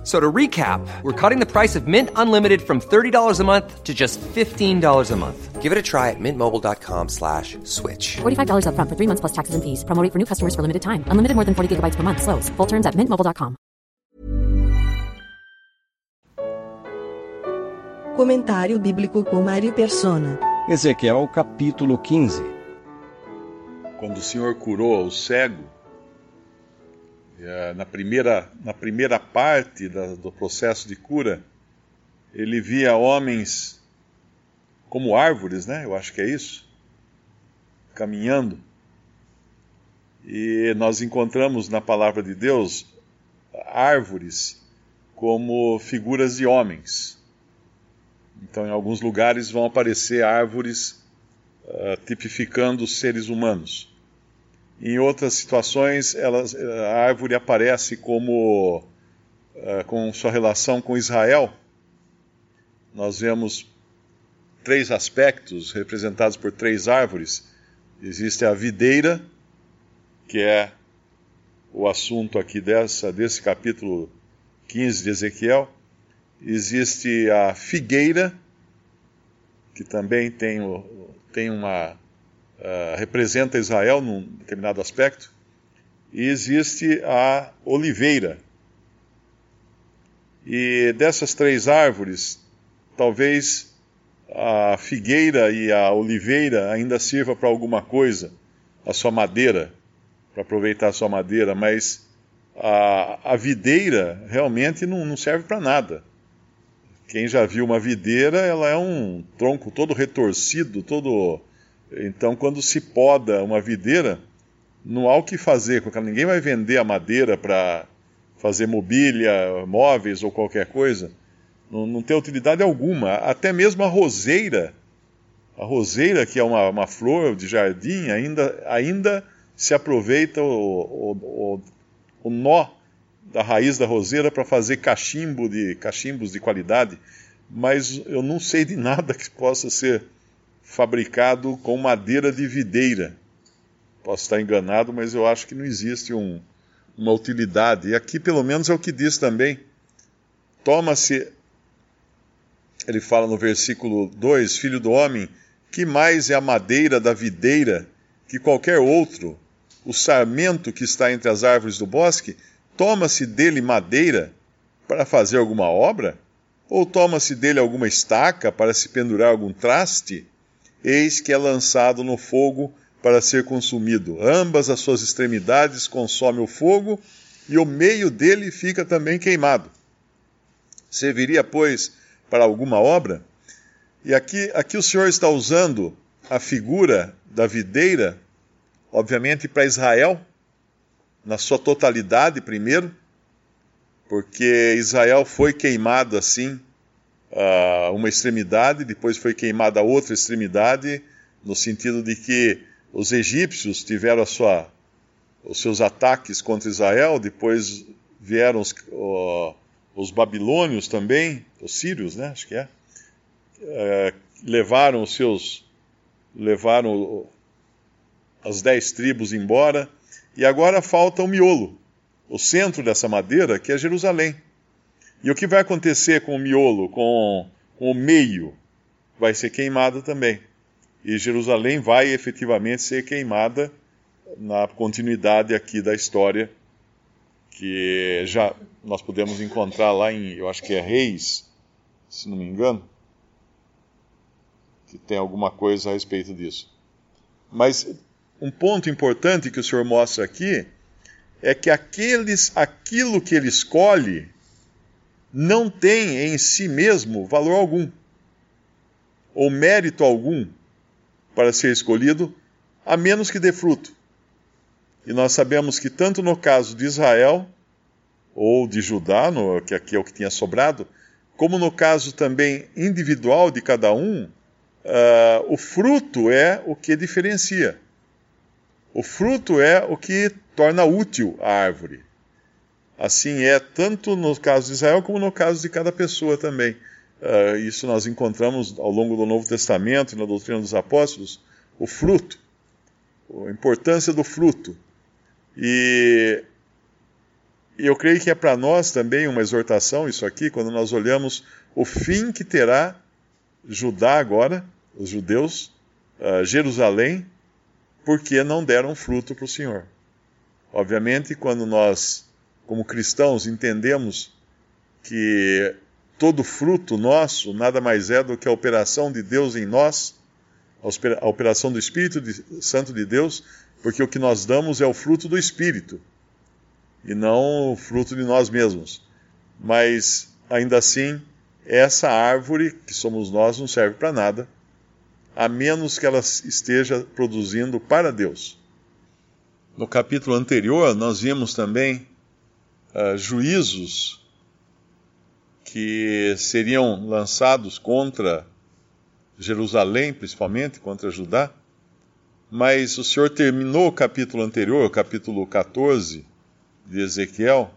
F- So to recap, we're cutting the price of Mint Unlimited from $30 a month to just $15 a month. Give it a try at mintmobile.com slash switch. $45 upfront for three months plus taxes and fees. Promo rate for new customers for limited time. Unlimited more than 40 gigabytes per month. Slows. Full terms at mintmobile.com. Comentário bíblico com Mário Persona. Ezequiel capítulo 15 quando o Senhor curou o cego, na primeira, na primeira parte da- do processo de cura, ele via homens como árvores, né? Eu acho que é isso, caminhando. E nós encontramos na palavra de Deus árvores como figuras de homens. Então, em alguns lugares vão aparecer árvores ah, tipificando os seres humanos. Em outras situações, elas, a árvore aparece como ah, com sua relação com Israel. Nós vemos três aspectos representados por três árvores. Existe a videira, que é o assunto aqui dessa, desse capítulo 15 de Ezequiel. Existe a figueira, que também tem, tem uma. Ah, representa Israel num determinado aspecto. E existe a oliveira. E dessas três árvores, talvez a figueira e a oliveira ainda sirva para alguma coisa, a sua madeira, para aproveitar a sua madeira, mas a, a videira realmente não, não serve para nada. Quem já viu uma videira, ela é um tronco todo retorcido, todo. Então, quando se poda uma videira, não há o que fazer ela. Ninguém vai vender a madeira para fazer mobília, móveis ou qualquer coisa. Não, não tem utilidade alguma. Até mesmo a roseira, a roseira, que é uma, uma flor de jardim, ainda, ainda se aproveita o, o, o, o nó da raiz da roseira para fazer cachimbo de cachimbos de qualidade, mas eu não sei de nada que possa ser fabricado com madeira de videira. Posso estar enganado, mas eu acho que não existe um, uma utilidade. E aqui, pelo menos, é o que diz também. Toma-se, ele fala no versículo 2: Filho do homem, que mais é a madeira da videira que qualquer outro, o sarmento que está entre as árvores do bosque? Toma-se dele madeira para fazer alguma obra? Ou toma-se dele alguma estaca para se pendurar algum traste? Eis que é lançado no fogo para ser consumido. Ambas as suas extremidades consome o fogo, e o meio dele fica também queimado. Serviria, pois, para alguma obra? E aqui, aqui o Senhor está usando a figura da videira, obviamente para Israel, na sua totalidade primeiro, porque Israel foi queimado assim, uh, uma extremidade, depois foi queimada a outra extremidade, no sentido de que os egípcios tiveram sua, os seus ataques contra Israel, depois vieram os, uh, os babilônios também, os sírios, né, acho que é, uh, levaram os seus, levaram as dez tribos embora, e agora falta o miolo, o centro dessa madeira, que é Jerusalém. E o que vai acontecer com o miolo, com, com o meio? Vai ser queimado também. E Jerusalém vai efetivamente ser queimada na continuidade aqui da história, que já nós podemos encontrar lá em, eu acho que é Reis, se não me engano, que tem alguma coisa a respeito disso. Mas um ponto importante que o Senhor mostra aqui é que aqueles, aquilo que ele escolhe não tem em si mesmo valor algum, ou mérito algum para ser escolhido, a menos que dê fruto. E nós sabemos que tanto no caso de Israel, ou de Judá, no, que aqui é o que tinha sobrado, como no caso também individual de cada um, uh, o fruto é o que diferencia. O fruto é o que torna útil a árvore. Assim é tanto no caso de Israel como no caso de cada pessoa também. Uh, isso nós encontramos ao longo do Novo Testamento e na doutrina dos apóstolos, o fruto, a importância do fruto. E, eu creio que é para nós também uma exortação isso aqui, quando nós olhamos o fim que terá Judá agora, os judeus, uh, Jerusalém, porque não deram fruto para o Senhor. Obviamente, quando nós, como cristãos, entendemos que todo fruto nosso nada mais é do que a operação de Deus em nós, a operação do Espírito Santo de Deus, porque o que nós damos é o fruto do Espírito e não o fruto de nós mesmos. Mas, ainda assim, essa árvore, que somos nós, não serve para nada, a menos que ela esteja produzindo para Deus. No capítulo anterior, nós vimos também uh, juízos que seriam lançados contra Jerusalém, principalmente, contra Judá. Mas o Senhor terminou o capítulo anterior, o capítulo 14 de Ezequiel,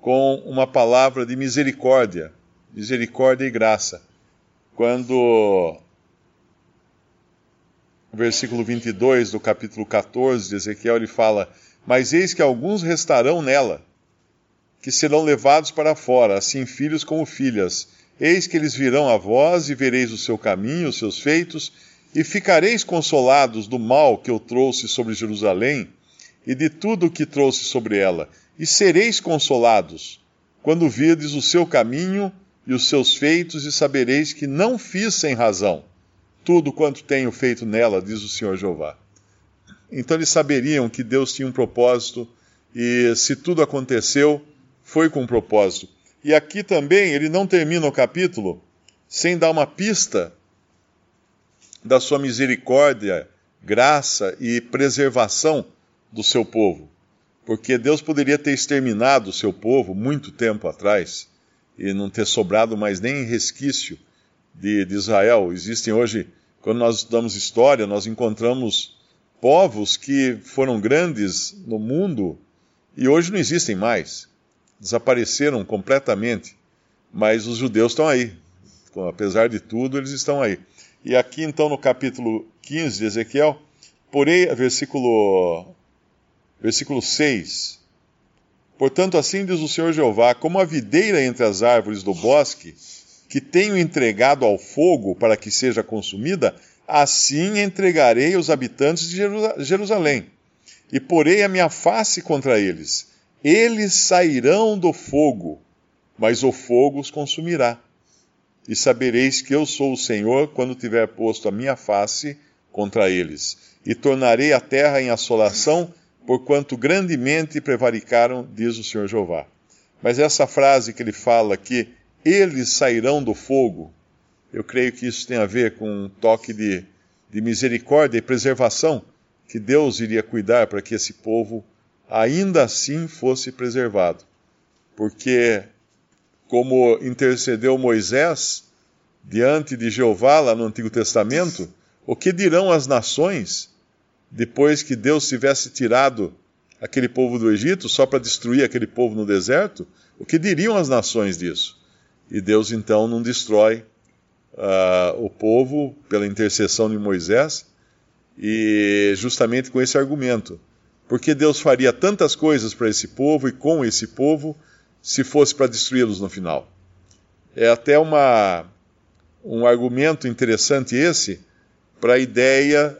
com uma palavra de misericórdia misericórdia e graça. Quando no versículo 22 do capítulo 14 de Ezequiel ele fala: Mas eis que alguns restarão nela, que serão levados para fora, assim filhos como filhas. Eis que eles virão a vós e vereis o seu caminho, os seus feitos, e ficareis consolados do mal que eu trouxe sobre Jerusalém e de tudo o que trouxe sobre ela, e sereis consolados quando virdes o seu caminho e os seus feitos, e sabereis que não fiz sem razão tudo quanto tenho feito nela, diz o Senhor Jeová. Então eles saberiam que Deus tinha um propósito, e se tudo aconteceu, foi com um propósito. E aqui também ele não termina o capítulo sem dar uma pista da sua misericórdia, graça e preservação do seu povo. Porque Deus poderia ter exterminado o seu povo muito tempo atrás e não ter sobrado mais nem resquício de, de Israel. Existem hoje, quando nós estudamos história, nós encontramos povos que foram grandes no mundo e hoje não existem mais. Desapareceram completamente. Mas os judeus estão aí. Apesar de tudo, eles estão aí. E aqui então no capítulo 15 de Ezequiel, porém, versículo, versículo 6, Portanto, assim diz o Senhor Jeová: como a videira entre as árvores do bosque, que tenho entregado ao fogo para que seja consumida, assim entregarei os habitantes de Jerusalém, e porei a minha face contra eles. Eles sairão do fogo, mas o fogo os consumirá. E sabereis que eu sou o Senhor quando tiver posto a minha face contra eles. E tornarei a terra em assolação porquanto grandemente prevaricaram, diz o Senhor Jeová. Mas essa frase que ele fala que eles sairão do fogo, eu creio que isso tem a ver com um toque de, de misericórdia e preservação que Deus iria cuidar para que esse povo ainda assim fosse preservado. Porque, como intercedeu Moisés diante de Jeová lá no Antigo Testamento, o que dirão as nações depois que Deus tivesse tirado aquele povo do Egito só para destruir aquele povo no deserto, o que diriam as nações disso? E Deus então não destrói uh, o povo pela intercessão de Moisés, e justamente com esse argumento. Porque Deus faria tantas coisas para esse povo e com esse povo se fosse para destruí-los no final? É até uma, um argumento interessante esse para a ideia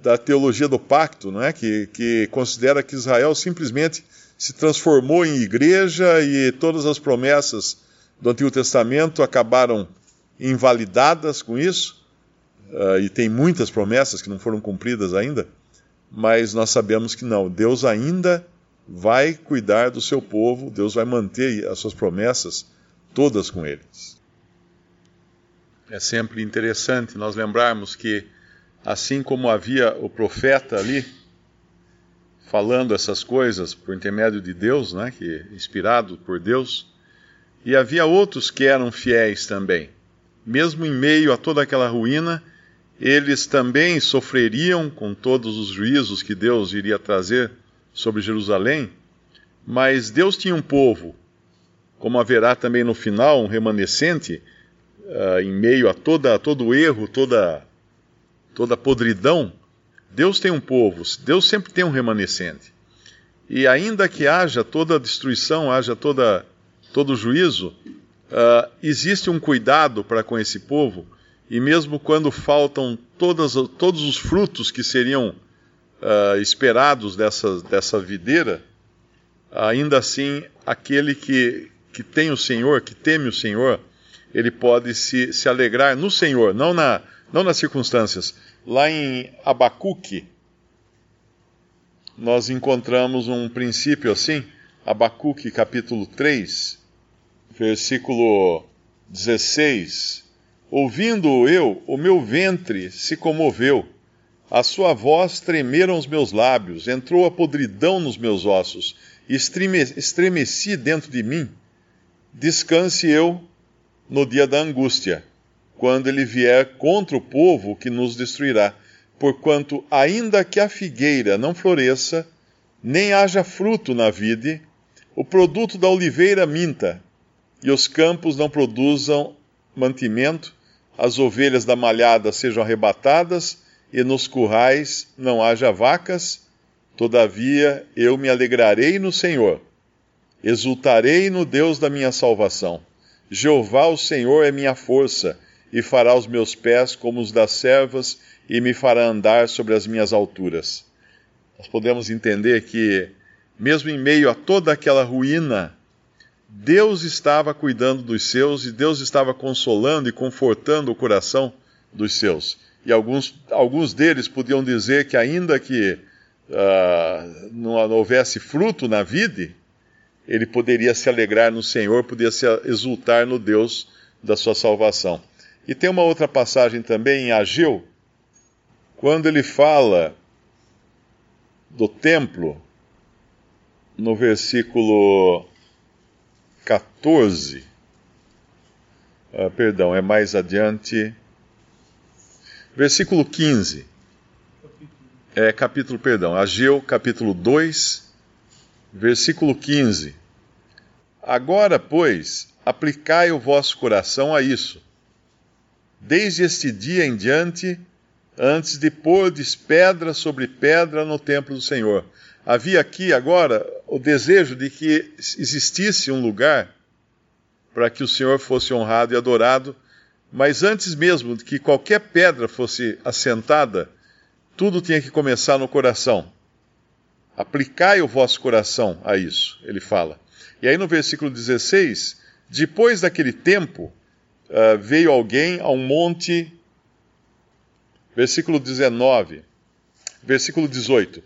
da teologia do pacto, não é? que, que considera que Israel simplesmente se transformou em igreja e todas as promessas do Antigo Testamento acabaram invalidadas com isso. Uh, e tem muitas promessas que não foram cumpridas ainda, mas nós sabemos que não. Deus ainda vai cuidar do seu povo, Deus vai manter as suas promessas todas com eles. É sempre interessante nós lembrarmos que assim como havia o profeta ali falando essas coisas por intermédio de Deus, né, que inspirado por Deus, e havia outros que eram fiéis também. Mesmo em meio a toda aquela ruína, eles também sofreriam com todos os juízos que Deus iria trazer sobre Jerusalém, Mas Deus tinha um povo, como haverá também no final um remanescente, uh, em meio a toda, todo o erro, toda, toda a podridão. Deus tem um povo, Deus sempre tem um remanescente. E ainda que haja toda destruição, haja toda, todo juízo, uh, existe um cuidado para com esse povo, e mesmo quando faltam todas, todos os frutos que seriam uh, esperados dessa, dessa videira, ainda assim, aquele que, que tem o Senhor, que teme o Senhor, ele pode se, se alegrar no Senhor, não, na, não nas circunstâncias. Lá em Abacuque, nós encontramos um princípio assim, Abacuque capítulo 3, versículo 16. Ouvindo eu, o meu ventre se comoveu, a sua voz tremeram os meus lábios, entrou a podridão nos meus ossos, estremeci dentro de mim. Descanse eu no dia da angústia, quando ele vier contra o povo que nos destruirá porquanto, ainda que a figueira não floresça, nem haja fruto na vide, o produto da oliveira minta, e os campos não produzam mantimento, as ovelhas da malhada sejam arrebatadas, e nos currais não haja vacas, todavia eu me alegrarei no Senhor, exultarei no Deus da minha salvação. Jeová, o Senhor, é minha força, e fará os meus pés como os das servas, e me fará andar sobre as minhas alturas. Nós podemos entender que, mesmo em meio a toda aquela ruína, Deus estava cuidando dos seus e Deus estava consolando e confortando o coração dos seus. E alguns, alguns deles podiam dizer que, ainda que uh, não, houvesse fruto na vida, ele poderia se alegrar no Senhor, poderia se exultar no Deus da sua salvação. E tem uma outra passagem também em Ageu, quando ele fala do templo, no versículo 14, ah, perdão, é mais adiante, versículo 15, é capítulo, perdão, Ageu, capítulo 2, versículo 15. Agora, pois, aplicai o vosso coração a isso. Desde este dia em diante, antes de pôrdes pedra sobre pedra no templo do Senhor. Havia aqui agora o desejo de que existisse um lugar para que o Senhor fosse honrado e adorado, mas antes mesmo de que qualquer pedra fosse assentada, tudo tinha que começar no coração. Aplicai o vosso coração a isso, ele fala. E aí no versículo 16, depois daquele tempo, uh, veio alguém a um monte Versículo 19. Versículo 18.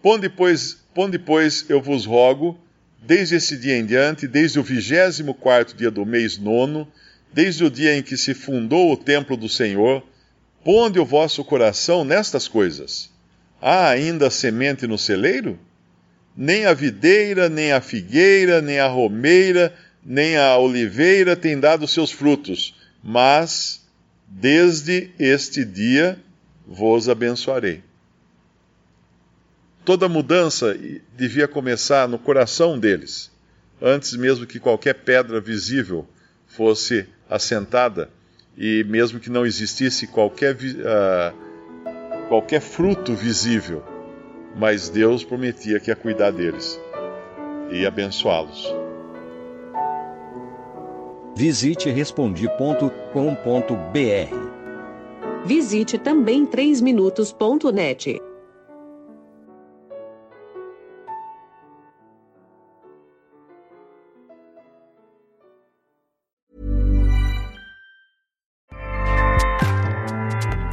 Ponde, pois, ponde, pois, eu vos rogo, desde esse dia em diante, desde o vigésimo quarto dia do mês nono, desde o dia em que se fundou o templo do Senhor, ponde o vosso coração nestas coisas. Há ainda semente no celeiro? Nem a videira, nem a figueira, nem a romeira, nem a oliveira tem dado seus frutos, mas desde este dia vos abençoarei. Toda mudança devia começar no coração deles, antes mesmo que qualquer pedra visível fosse assentada e mesmo que não existisse qualquer, uh, qualquer fruto visível, mas Deus prometia que ia cuidar deles e abençoá-los. Visite respondi.com.br Visite também 3minutos.net.